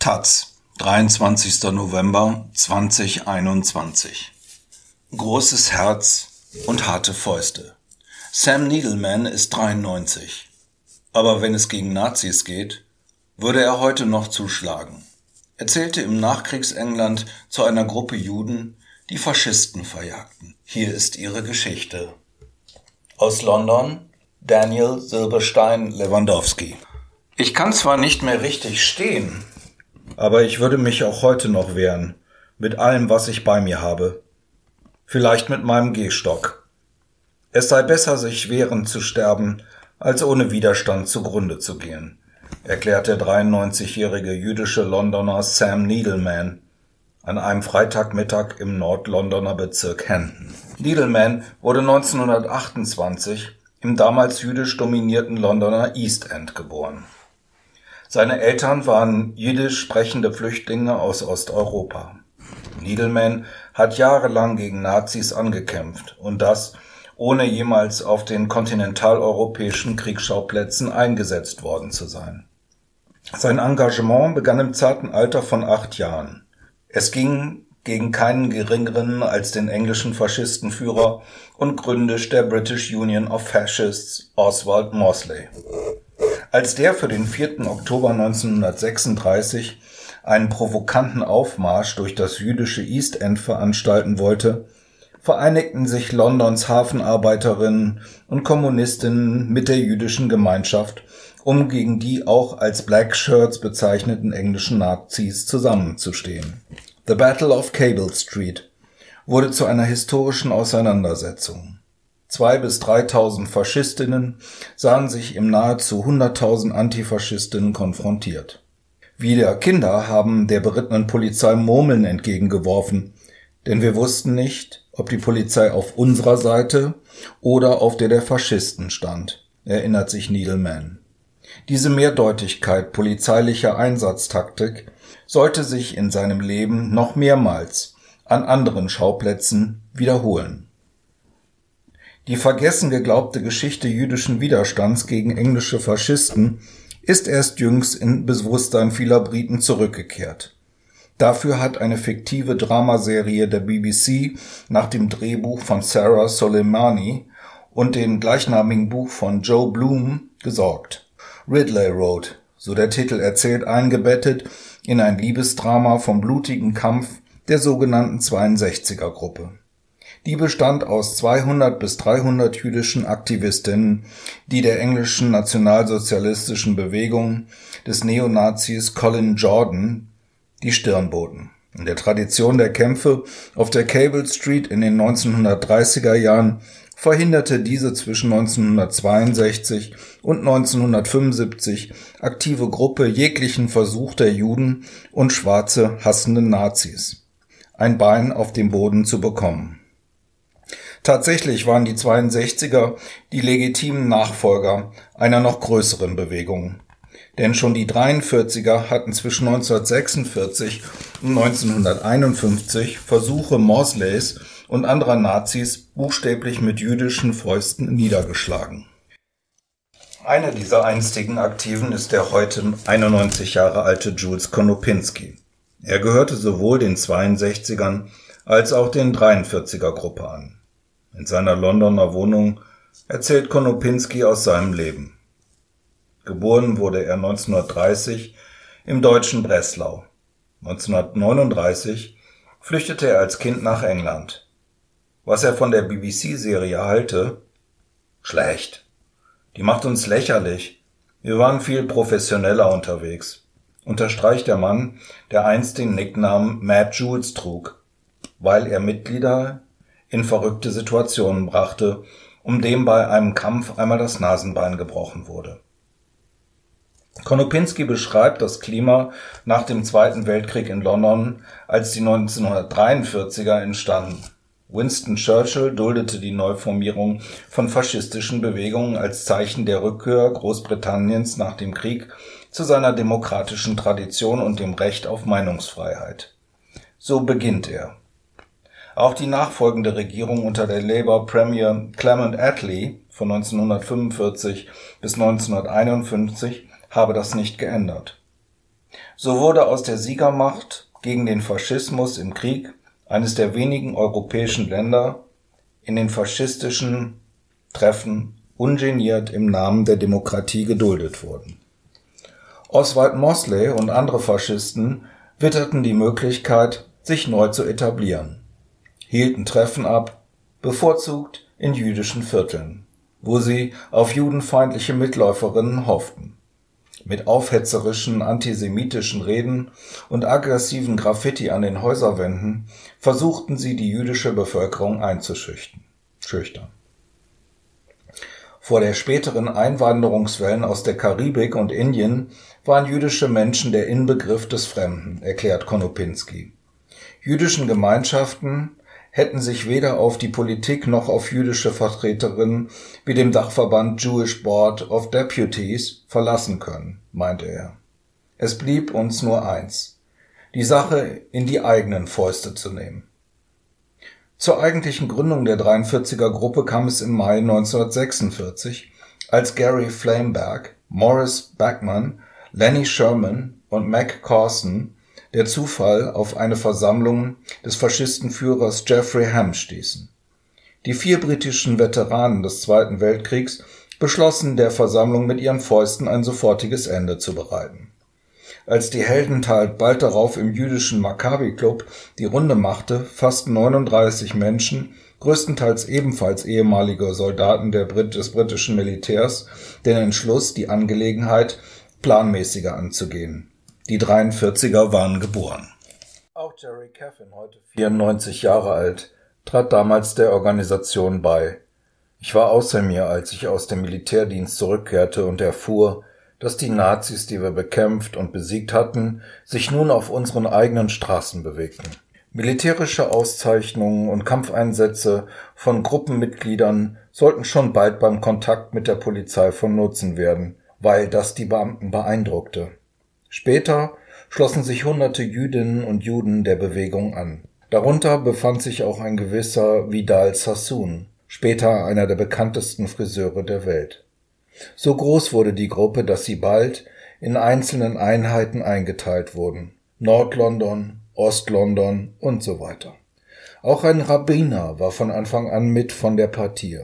Taz, 23. November 2021. Großes Herz und harte Fäuste. Sam Needleman ist 93. Aber wenn es gegen Nazis geht, würde er heute noch zuschlagen. Er zählte im Nachkriegsengland zu einer Gruppe Juden, die Faschisten verjagten. Hier ist ihre Geschichte. Aus London Daniel Silberstein Lewandowski. Ich kann zwar nicht mehr richtig stehen, aber ich würde mich auch heute noch wehren, mit allem, was ich bei mir habe. Vielleicht mit meinem Gehstock. Es sei besser, sich wehren zu sterben, als ohne Widerstand zugrunde zu gehen, erklärt der 93-jährige jüdische Londoner Sam Needleman an einem Freitagmittag im Nordlondoner Bezirk Hendon. Needleman wurde 1928 im damals jüdisch dominierten Londoner East End geboren. Seine Eltern waren jiddisch sprechende Flüchtlinge aus Osteuropa. Needleman hat jahrelang gegen Nazis angekämpft und das, ohne jemals auf den kontinentaleuropäischen Kriegsschauplätzen eingesetzt worden zu sein. Sein Engagement begann im zarten Alter von acht Jahren. Es ging gegen keinen geringeren als den englischen Faschistenführer und Gründisch der British Union of Fascists Oswald Mosley. Als der für den 4. Oktober 1936 einen provokanten Aufmarsch durch das jüdische East End veranstalten wollte, vereinigten sich Londons Hafenarbeiterinnen und Kommunistinnen mit der jüdischen Gemeinschaft, um gegen die auch als Black Shirts bezeichneten englischen Nazis zusammenzustehen. The Battle of Cable Street wurde zu einer historischen Auseinandersetzung. Zwei bis dreitausend Faschistinnen sahen sich im nahezu hunderttausend Antifaschistinnen konfrontiert. Wieder Kinder haben der berittenen Polizei Murmeln entgegengeworfen, denn wir wussten nicht, ob die Polizei auf unserer Seite oder auf der der Faschisten stand, erinnert sich Needleman. Diese Mehrdeutigkeit polizeilicher Einsatztaktik sollte sich in seinem Leben noch mehrmals an anderen Schauplätzen wiederholen. Die vergessen geglaubte Geschichte jüdischen Widerstands gegen englische Faschisten ist erst jüngst in Bewusstsein vieler Briten zurückgekehrt. Dafür hat eine fiktive Dramaserie der BBC nach dem Drehbuch von Sarah Soleimani und dem gleichnamigen Buch von Joe Bloom gesorgt. Ridley Road, so der Titel erzählt, eingebettet in ein Liebesdrama vom blutigen Kampf der sogenannten 62er Gruppe. Die bestand aus 200 bis 300 jüdischen Aktivistinnen, die der englischen nationalsozialistischen Bewegung des Neonazis Colin Jordan die Stirn boten. In der Tradition der Kämpfe auf der Cable Street in den 1930er Jahren verhinderte diese zwischen 1962 und 1975 aktive Gruppe jeglichen Versuch der Juden und schwarze hassenden Nazis, ein Bein auf dem Boden zu bekommen. Tatsächlich waren die 62er die legitimen Nachfolger einer noch größeren Bewegung. Denn schon die 43er hatten zwischen 1946 und 1951 Versuche Mosleys und anderer Nazis buchstäblich mit jüdischen Fäusten niedergeschlagen. Einer dieser einstigen Aktiven ist der heute 91 Jahre alte Jules Konopinski. Er gehörte sowohl den 62ern als auch den 43er Gruppe an. In seiner Londoner Wohnung erzählt Konopinski aus seinem Leben. Geboren wurde er 1930 im deutschen Breslau. 1939 flüchtete er als Kind nach England. Was er von der BBC-Serie halte? Schlecht. Die macht uns lächerlich. Wir waren viel professioneller unterwegs. Unterstreicht der Mann, der einst den Nicknamen Mad Jules trug, weil er Mitglieder in verrückte Situationen brachte, um dem bei einem Kampf einmal das Nasenbein gebrochen wurde. Konopinski beschreibt das Klima nach dem Zweiten Weltkrieg in London, als die 1943er entstanden. Winston Churchill duldete die Neuformierung von faschistischen Bewegungen als Zeichen der Rückkehr Großbritanniens nach dem Krieg zu seiner demokratischen Tradition und dem Recht auf Meinungsfreiheit. So beginnt er auch die nachfolgende Regierung unter der Labour Premier Clement Attlee von 1945 bis 1951 habe das nicht geändert. So wurde aus der Siegermacht gegen den Faschismus im Krieg eines der wenigen europäischen Länder in den faschistischen Treffen ungeniert im Namen der Demokratie geduldet wurden. Oswald Mosley und andere Faschisten witterten die Möglichkeit, sich neu zu etablieren, hielten Treffen ab, bevorzugt in jüdischen Vierteln, wo sie auf judenfeindliche Mitläuferinnen hofften. Mit aufhetzerischen antisemitischen Reden und aggressiven Graffiti an den Häuserwänden versuchten sie die jüdische Bevölkerung einzuschüchtern. Vor der späteren Einwanderungswellen aus der Karibik und Indien waren jüdische Menschen der Inbegriff des Fremden, erklärt Konopinski. Jüdischen Gemeinschaften hätten sich weder auf die Politik noch auf jüdische Vertreterinnen wie dem Dachverband Jewish Board of Deputies verlassen können, meinte er. Es blieb uns nur eins, die Sache in die eigenen Fäuste zu nehmen. Zur eigentlichen Gründung der 43er Gruppe kam es im Mai 1946, als Gary Flameberg, Morris Backman, Lenny Sherman und Mac Carson der Zufall auf eine Versammlung des Faschistenführers Jeffrey Ham stießen. Die vier britischen Veteranen des Zweiten Weltkriegs beschlossen, der Versammlung mit ihren Fäusten ein sofortiges Ende zu bereiten. Als die Heldentat bald darauf im jüdischen Maccabi Club die Runde machte, fassten 39 Menschen, größtenteils ebenfalls ehemalige Soldaten Brit des britischen Militärs, den Entschluss, die Angelegenheit planmäßiger anzugehen die 43er waren geboren. Auch Jerry Caffin, heute 94 Jahre alt, trat damals der Organisation bei. Ich war außer mir, als ich aus dem Militärdienst zurückkehrte und erfuhr, dass die Nazis, die wir bekämpft und besiegt hatten, sich nun auf unseren eigenen Straßen bewegten. Militärische Auszeichnungen und Kampfeinsätze von Gruppenmitgliedern sollten schon bald beim Kontakt mit der Polizei von Nutzen werden, weil das die Beamten beeindruckte. Später schlossen sich hunderte Jüdinnen und Juden der Bewegung an. Darunter befand sich auch ein gewisser Vidal Sassoon, später einer der bekanntesten Friseure der Welt. So groß wurde die Gruppe, dass sie bald in einzelnen Einheiten eingeteilt wurden. Nordlondon, Ostlondon und so weiter. Auch ein Rabbiner war von Anfang an mit von der Partie.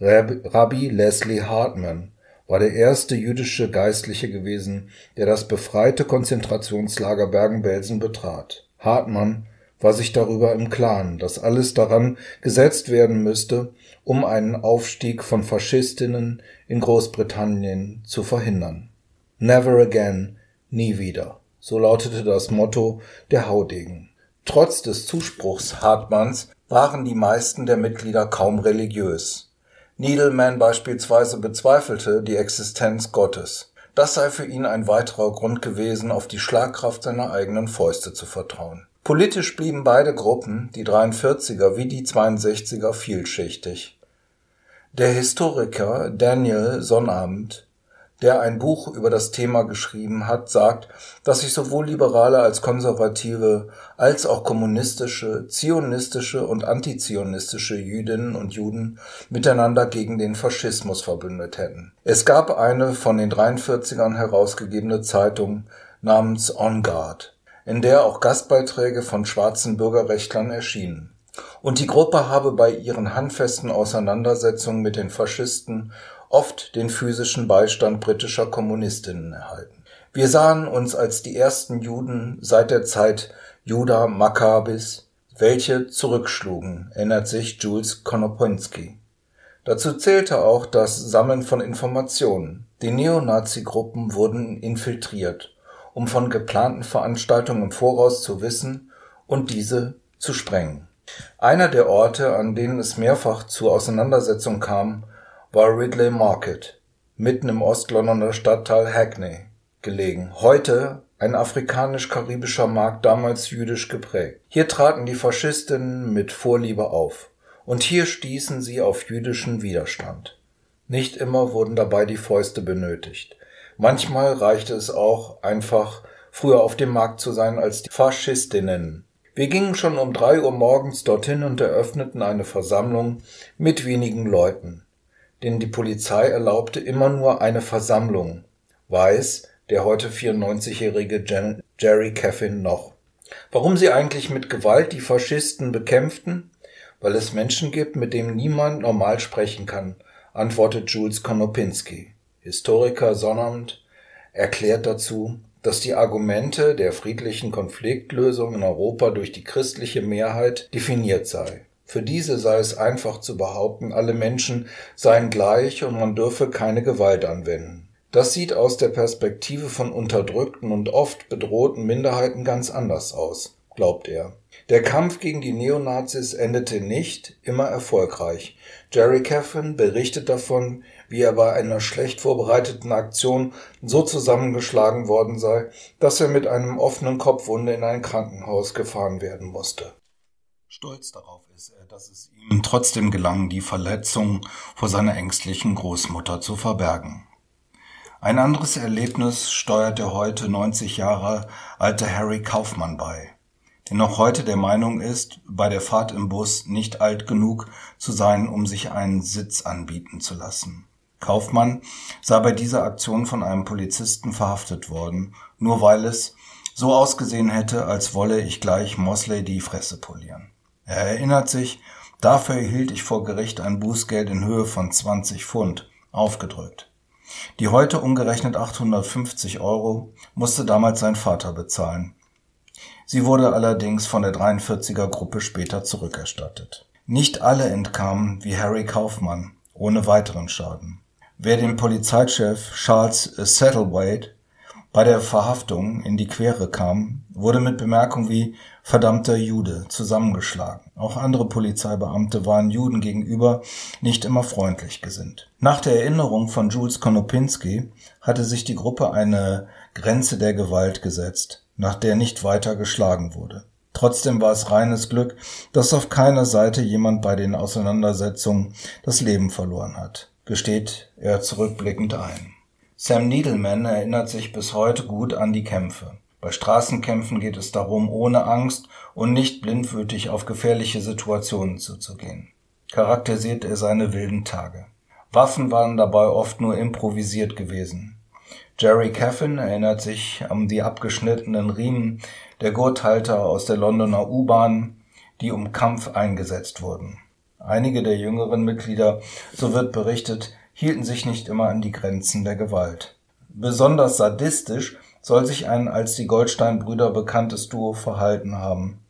Rabbi Leslie Hartman war der erste jüdische Geistliche gewesen, der das befreite Konzentrationslager Bergen-Belsen betrat. Hartmann war sich darüber im Klaren, dass alles daran gesetzt werden müsste, um einen Aufstieg von Faschistinnen in Großbritannien zu verhindern. Never again, nie wieder. So lautete das Motto der Haudegen. Trotz des Zuspruchs Hartmanns waren die meisten der Mitglieder kaum religiös. Needleman beispielsweise bezweifelte die Existenz Gottes. Das sei für ihn ein weiterer Grund gewesen, auf die Schlagkraft seiner eigenen Fäuste zu vertrauen. Politisch blieben beide Gruppen, die 43er wie die 62er, vielschichtig. Der Historiker Daniel Sonnabend der ein Buch über das Thema geschrieben hat, sagt, dass sich sowohl liberale als konservative als auch kommunistische, zionistische und antizionistische Jüdinnen und Juden miteinander gegen den Faschismus verbündet hätten. Es gab eine von den 43ern herausgegebene Zeitung namens On Guard, in der auch Gastbeiträge von schwarzen Bürgerrechtlern erschienen. Und die Gruppe habe bei ihren handfesten Auseinandersetzungen mit den Faschisten oft den physischen Beistand britischer Kommunistinnen erhalten. Wir sahen uns als die ersten Juden seit der Zeit Judah Maccabis, welche zurückschlugen, erinnert sich Jules Konopinski. Dazu zählte auch das Sammeln von Informationen. Die Neonazi-Gruppen wurden infiltriert, um von geplanten Veranstaltungen im Voraus zu wissen und diese zu sprengen. Einer der Orte, an denen es mehrfach zu Auseinandersetzungen kam, war Ridley Market, mitten im Ostlondoner Stadtteil Hackney gelegen, heute ein afrikanisch-karibischer Markt, damals jüdisch geprägt. Hier traten die Faschistinnen mit Vorliebe auf, und hier stießen sie auf jüdischen Widerstand. Nicht immer wurden dabei die Fäuste benötigt. Manchmal reichte es auch einfach, früher auf dem Markt zu sein als die Faschistinnen. Wir gingen schon um drei Uhr morgens dorthin und eröffneten eine Versammlung mit wenigen Leuten denn die Polizei erlaubte immer nur eine Versammlung, weiß, der heute 94-jährige Jerry Caffin noch. Warum sie eigentlich mit Gewalt die Faschisten bekämpften? Weil es Menschen gibt, mit denen niemand normal sprechen kann, antwortet Jules Konopinski. Historiker Sonnabend erklärt dazu, dass die Argumente der friedlichen Konfliktlösung in Europa durch die christliche Mehrheit definiert sei. Für diese sei es einfach zu behaupten, alle Menschen seien gleich und man dürfe keine Gewalt anwenden. Das sieht aus der Perspektive von unterdrückten und oft bedrohten Minderheiten ganz anders aus, glaubt er. Der Kampf gegen die Neonazis endete nicht immer erfolgreich. Jerry Caffin berichtet davon, wie er bei einer schlecht vorbereiteten Aktion so zusammengeschlagen worden sei, dass er mit einem offenen Kopfwunde in ein Krankenhaus gefahren werden musste. Stolz darauf ist er, dass es ihm trotzdem gelang, die Verletzung vor seiner ängstlichen Großmutter zu verbergen. Ein anderes Erlebnis steuert der heute 90 Jahre alte Harry Kaufmann bei, der noch heute der Meinung ist, bei der Fahrt im Bus nicht alt genug zu sein, um sich einen Sitz anbieten zu lassen. Kaufmann sei bei dieser Aktion von einem Polizisten verhaftet worden, nur weil es so ausgesehen hätte, als wolle ich gleich Mosley die Fresse polieren. Er erinnert sich, dafür erhielt ich vor Gericht ein Bußgeld in Höhe von 20 Pfund, aufgedrückt. Die heute umgerechnet 850 Euro musste damals sein Vater bezahlen. Sie wurde allerdings von der 43er Gruppe später zurückerstattet. Nicht alle entkamen wie Harry Kaufmann ohne weiteren Schaden. Wer dem Polizeichef Charles Satterthwaite bei der Verhaftung in die Quere kam, wurde mit Bemerkungen wie verdammter Jude zusammengeschlagen. Auch andere Polizeibeamte waren Juden gegenüber nicht immer freundlich gesinnt. Nach der Erinnerung von Jules Konopinski hatte sich die Gruppe eine Grenze der Gewalt gesetzt, nach der nicht weiter geschlagen wurde. Trotzdem war es reines Glück, dass auf keiner Seite jemand bei den Auseinandersetzungen das Leben verloren hat, gesteht er zurückblickend ein. Sam Needleman erinnert sich bis heute gut an die Kämpfe. Bei Straßenkämpfen geht es darum, ohne Angst und nicht blindwütig auf gefährliche Situationen zuzugehen. Charakterisiert er seine wilden Tage. Waffen waren dabei oft nur improvisiert gewesen. Jerry Caffin erinnert sich an die abgeschnittenen Riemen der Gurthalter aus der Londoner U-Bahn, die um Kampf eingesetzt wurden. Einige der jüngeren Mitglieder, so wird berichtet, hielten sich nicht immer an die Grenzen der Gewalt. Besonders sadistisch soll sich ein als die Goldstein-Brüder bekanntes Duo verhalten haben,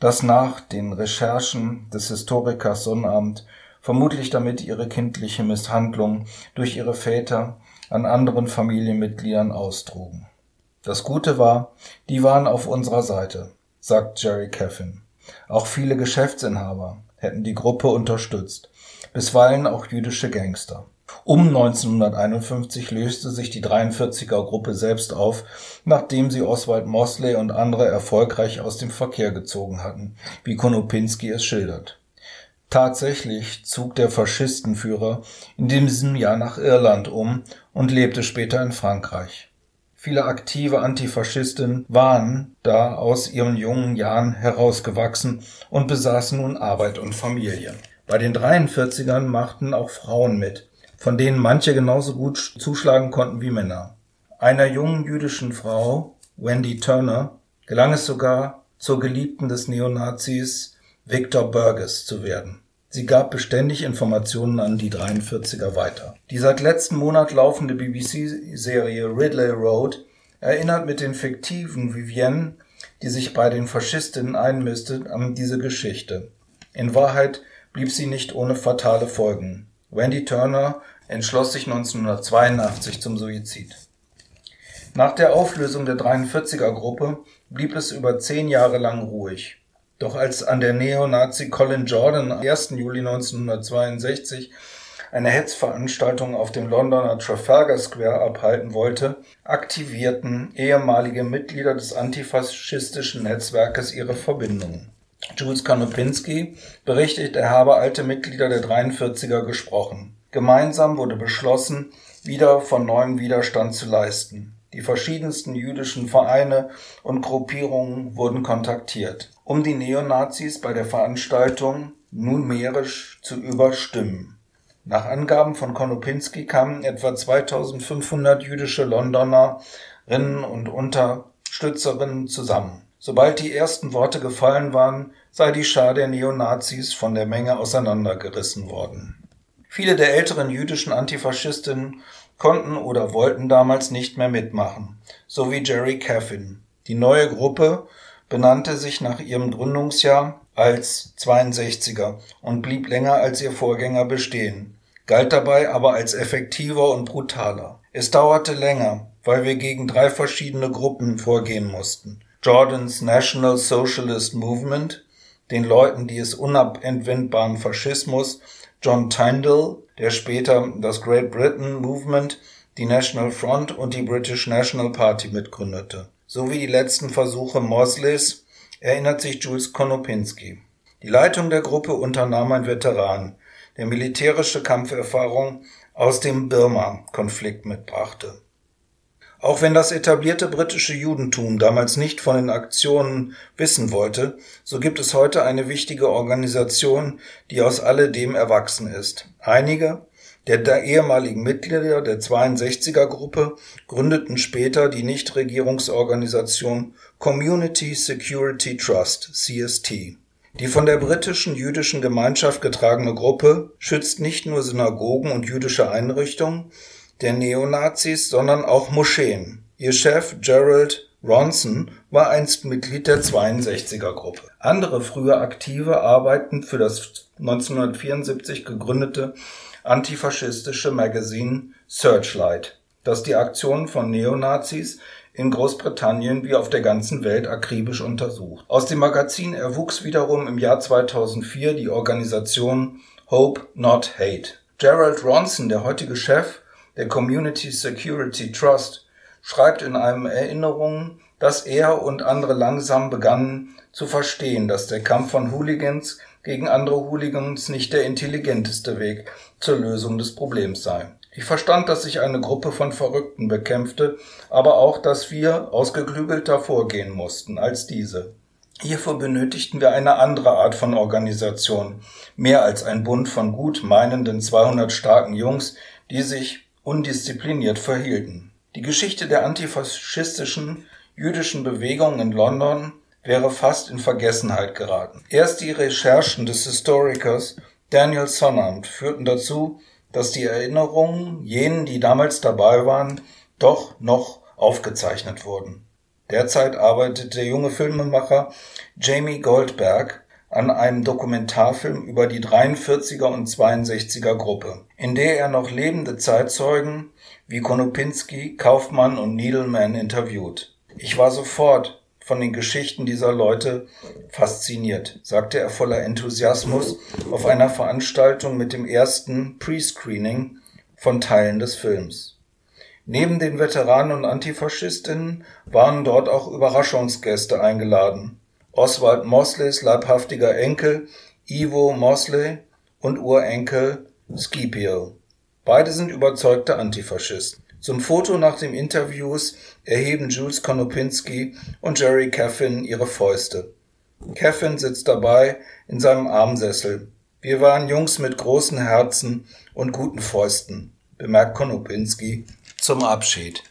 das nach den Recherchen des Historikers Sonnabend vermutlich damit ihre kindliche Misshandlung durch ihre Väter an anderen Familienmitgliedern austrugen. Das Gute war, die waren auf unserer Seite, sagt Jerry Caffin. Auch viele Geschäftsinhaber hätten die Gruppe unterstützt, bisweilen auch jüdische Gangster. Um 1951 löste sich die 43er-Gruppe selbst auf, nachdem sie Oswald Mosley und andere erfolgreich aus dem Verkehr gezogen hatten, wie Konopinski es schildert. Tatsächlich zog der Faschistenführer in diesem Jahr nach Irland um und lebte später in Frankreich. Viele aktive Antifaschisten waren da aus ihren jungen Jahren herausgewachsen und besaßen nun Arbeit und Familie. Bei den 43ern machten auch Frauen mit von denen manche genauso gut zuschlagen konnten wie Männer. Einer jungen jüdischen Frau, Wendy Turner, gelang es sogar, zur Geliebten des Neonazis Victor Burgess zu werden. Sie gab beständig Informationen an die 43er weiter. Die seit letzten Monat laufende BBC-Serie Ridley Road erinnert mit den fiktiven Vivienne, die sich bei den Faschistinnen einmisste, an diese Geschichte. In Wahrheit blieb sie nicht ohne fatale Folgen. Wendy Turner entschloss sich 1982 zum Suizid. Nach der Auflösung der 43er-Gruppe blieb es über zehn Jahre lang ruhig. Doch als an der Neonazi Colin Jordan am 1. Juli 1962 eine Hetzveranstaltung auf dem Londoner Trafalgar Square abhalten wollte, aktivierten ehemalige Mitglieder des antifaschistischen Netzwerkes ihre Verbindungen. Jules Kanopinski berichtet, er habe alte Mitglieder der 43er gesprochen. Gemeinsam wurde beschlossen, wieder von neuem Widerstand zu leisten. Die verschiedensten jüdischen Vereine und Gruppierungen wurden kontaktiert, um die Neonazis bei der Veranstaltung numerisch zu überstimmen. Nach Angaben von Konopinski kamen etwa 2500 jüdische Londoner Unterstützerinnen und Unterstützerinnen zusammen. Sobald die ersten Worte gefallen waren, sei die Schar der Neonazis von der Menge auseinandergerissen worden. Viele der älteren jüdischen Antifaschistinnen konnten oder wollten damals nicht mehr mitmachen, so wie Jerry Caffin. Die neue Gruppe benannte sich nach ihrem Gründungsjahr als 62er und blieb länger als ihr Vorgänger bestehen, galt dabei aber als effektiver und brutaler. Es dauerte länger, weil wir gegen drei verschiedene Gruppen vorgehen mussten. Jordans National Socialist Movement, den Leuten, die es unabwendbaren Faschismus, John Tyndall, der später das Great Britain Movement, die National Front und die British National Party mitgründete, sowie die letzten Versuche Mosleys, erinnert sich Jules Konopinski. Die Leitung der Gruppe unternahm ein Veteran, der militärische Kampferfahrung aus dem Birma-Konflikt mitbrachte. Auch wenn das etablierte britische Judentum damals nicht von den Aktionen wissen wollte, so gibt es heute eine wichtige Organisation, die aus alledem erwachsen ist. Einige der ehemaligen Mitglieder der 62er Gruppe gründeten später die Nichtregierungsorganisation Community Security Trust CST. Die von der britischen jüdischen Gemeinschaft getragene Gruppe schützt nicht nur Synagogen und jüdische Einrichtungen, der Neonazis, sondern auch Moscheen. Ihr Chef Gerald Ronson war einst Mitglied der 62er-Gruppe. Andere frühe Aktive arbeiten für das 1974 gegründete antifaschistische Magazin Searchlight, das die Aktionen von Neonazis in Großbritannien wie auf der ganzen Welt akribisch untersucht. Aus dem Magazin erwuchs wiederum im Jahr 2004 die Organisation Hope Not Hate. Gerald Ronson, der heutige Chef der Community Security Trust, schreibt in einem Erinnerungen, dass er und andere langsam begannen zu verstehen, dass der Kampf von Hooligans gegen andere Hooligans nicht der intelligenteste Weg zur Lösung des Problems sei. Ich verstand, dass sich eine Gruppe von Verrückten bekämpfte, aber auch, dass wir ausgeklügelter vorgehen mussten als diese. Hierfür benötigten wir eine andere Art von Organisation, mehr als ein Bund von gut meinenden 200 starken Jungs, die sich undiszipliniert verhielten. Die Geschichte der antifaschistischen jüdischen Bewegung in London wäre fast in Vergessenheit geraten. Erst die Recherchen des Historikers Daniel Sonnant führten dazu, dass die Erinnerungen jenen, die damals dabei waren, doch noch aufgezeichnet wurden. Derzeit arbeitet der junge Filmemacher Jamie Goldberg an einem Dokumentarfilm über die 43er und 62er Gruppe, in der er noch lebende Zeitzeugen wie Konopinski, Kaufmann und Needleman interviewt. Ich war sofort von den Geschichten dieser Leute fasziniert, sagte er voller Enthusiasmus auf einer Veranstaltung mit dem ersten Pre-Screening von Teilen des Films. Neben den Veteranen und Antifaschistinnen waren dort auch Überraschungsgäste eingeladen. Oswald Mosleys leibhaftiger Enkel Ivo Mosley und Urenkel Scipio. Beide sind überzeugte Antifaschisten. Zum Foto nach dem Interviews erheben Jules Konopinski und Jerry Caffin ihre Fäuste. Caffin sitzt dabei in seinem Armsessel. Wir waren Jungs mit großen Herzen und guten Fäusten, bemerkt Konopinski zum Abschied.